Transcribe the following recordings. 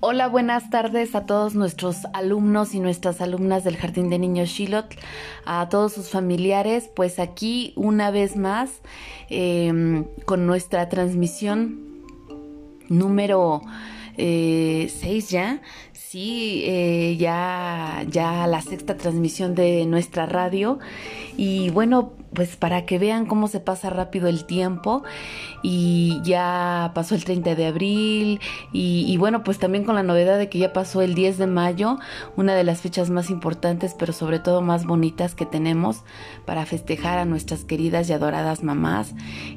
Hola, buenas tardes a todos nuestros alumnos y nuestras alumnas del Jardín de Niños Shilot, a todos sus familiares, pues aquí una vez más em, con nuestra transmisión número 6 eh, ya, sí, eh, ya, ya la sexta transmisión de nuestra radio. Y bueno, pues para que vean cómo se pasa rápido el tiempo. Y ya pasó el 30 de abril y, bueno pues también con la novedad de que ya pasó el 10 de mayo una de las fechas más importantes pero sobre todo más bonitas que tenemos para festejar a nuestras queridas y adoradas mamás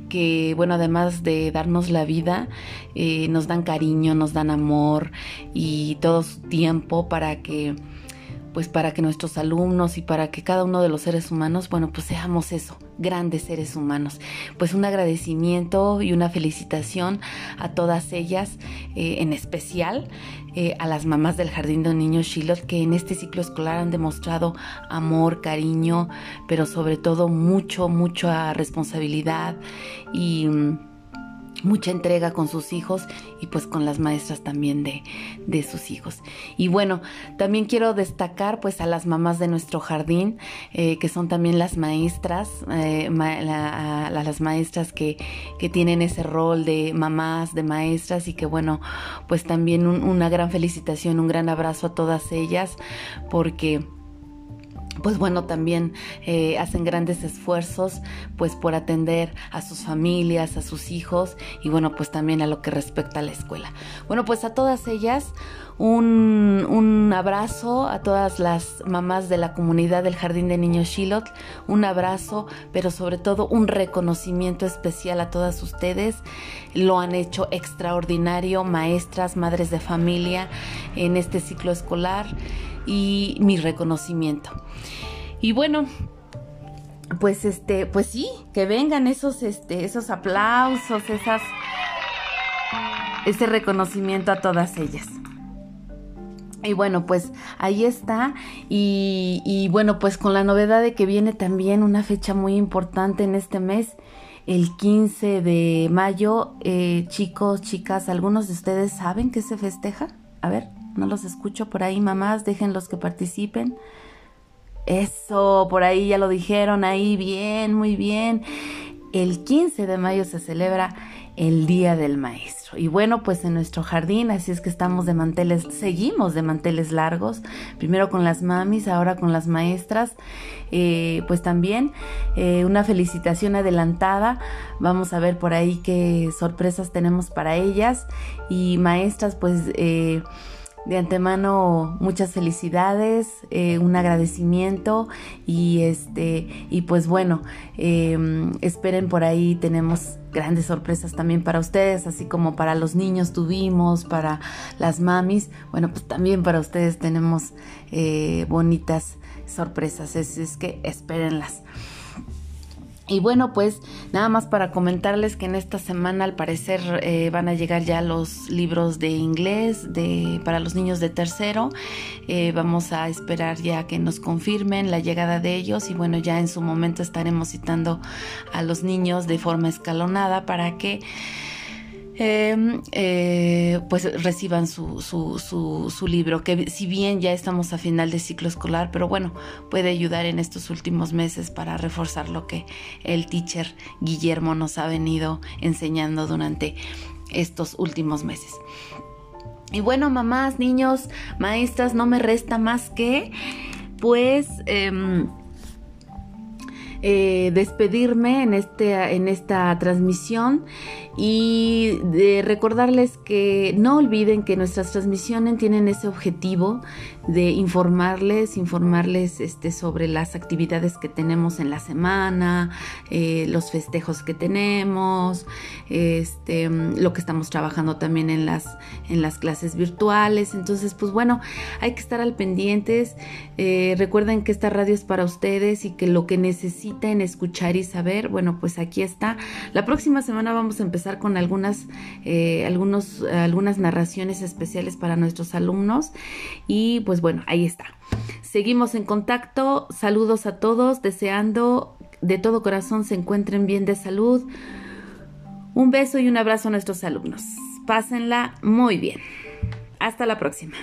que bueno además de darnos la vida eh, nos dan cariño nos dan amor y todo su tiempo para que pues para que nuestros alumnos y para que cada uno de los seres humanos, bueno, pues seamos eso, grandes seres humanos. Pues un agradecimiento y una felicitación a todas ellas, eh, en especial eh, a las mamás del Jardín de Niños Shilot, que en este ciclo escolar han demostrado amor, cariño, pero sobre todo mucho, mucha responsabilidad y mm, mucha entrega con sus hijos y pues con las maestras también de, de, sus hijos. Y bueno, también quiero destacar pues a las mamás de nuestro jardín, eh, que son también las maestras, eh, a, las maestras que, que, tienen ese rol de mamás, de maestras y que bueno, pues también una gran felicitación, un gran abrazo a todas ellas porque pues bueno, también eh, hacen grandes esfuerzos pues por atender a sus familias, a sus hijos y bueno, pues también a lo que respecta a la escuela. Bueno, pues a todas ellas un, un abrazo, a todas las mamás de la comunidad del Jardín de Niños Shilot, un abrazo, pero sobre todo un reconocimiento especial a todas ustedes. Lo han hecho extraordinario, maestras, madres de familia en este ciclo escolar y mi reconocimiento. Y bueno, pues este, pues sí, que vengan esos, este, esos aplausos, esas, ese reconocimiento a todas ellas. Y bueno, pues ahí está. Y, bueno, pues con la novedad de que viene también una fecha muy importante en este mes, el 15 de mayo. Eh, chicos, chicas, ¿algunos de ustedes saben que se festeja? A ver no los escucho por ahí, mamás, déjenlos que participen. Eso, por ahí ya lo dijeron, ahí bien, muy bien. El 15 de mayo se celebra el Día del Maestro. Y bueno, pues en nuestro jardín, así es que estamos de manteles, seguimos de manteles largos, primero con las mamis, ahora con las maestras. Eh, pues también eh, una felicitación adelantada. Vamos a ver por ahí qué sorpresas tenemos para ellas. Y maestras, pues... Eh, de antemano muchas felicidades, eh, un agradecimiento y este y pues bueno em, esperen por ahí tenemos grandes sorpresas también para ustedes, así como para los niños tuvimos, para las mamis, bueno pues también para ustedes tenemos eh, bonitas sorpresas, es que espérenlas. Y bueno, pues nada más para comentarles que en esta semana al parecer eh, van a llegar ya los libros de inglés de, para los niños de tercero. Eh, vamos a esperar ya que nos confirmen la llegada de ellos y bueno, ya en su momento estaremos citando a los niños de forma escalonada para que Em, eh, pues reciban su, su, su, libro, que si bien ya estamos a final de ciclo escolar, pero bueno, puede ayudar en estos últimos meses para reforzar lo que el teacher Guillermo nos ha venido enseñando durante estos últimos meses. Y bueno, mamás, niños, maestras, no me resta más que, pues... Em, eh, despedirme en, este, en esta transmisión y de recordarles que no olviden que nuestras transmisiones tienen ese objetivo de informarles, informarles este, sobre las actividades que tenemos en la semana, eh, los festejos que tenemos, este, lo que estamos trabajando también en las, en las clases virtuales. Entonces, pues bueno, hay que estar al pendientes. Eh, recuerden que esta radio es para ustedes y que lo que necesiten escuchar y saber, bueno, pues aquí está. La próxima semana vamos a empezar con algunas, eh, algunos, algunas narraciones especiales para nuestros alumnos. Y pues bueno, ahí está. Seguimos en contacto. Saludos a todos, deseando de todo corazón se encuentren bien de salud. Un beso y un abrazo a nuestros alumnos. Pásenla muy bien. Hasta la próxima.